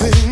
everything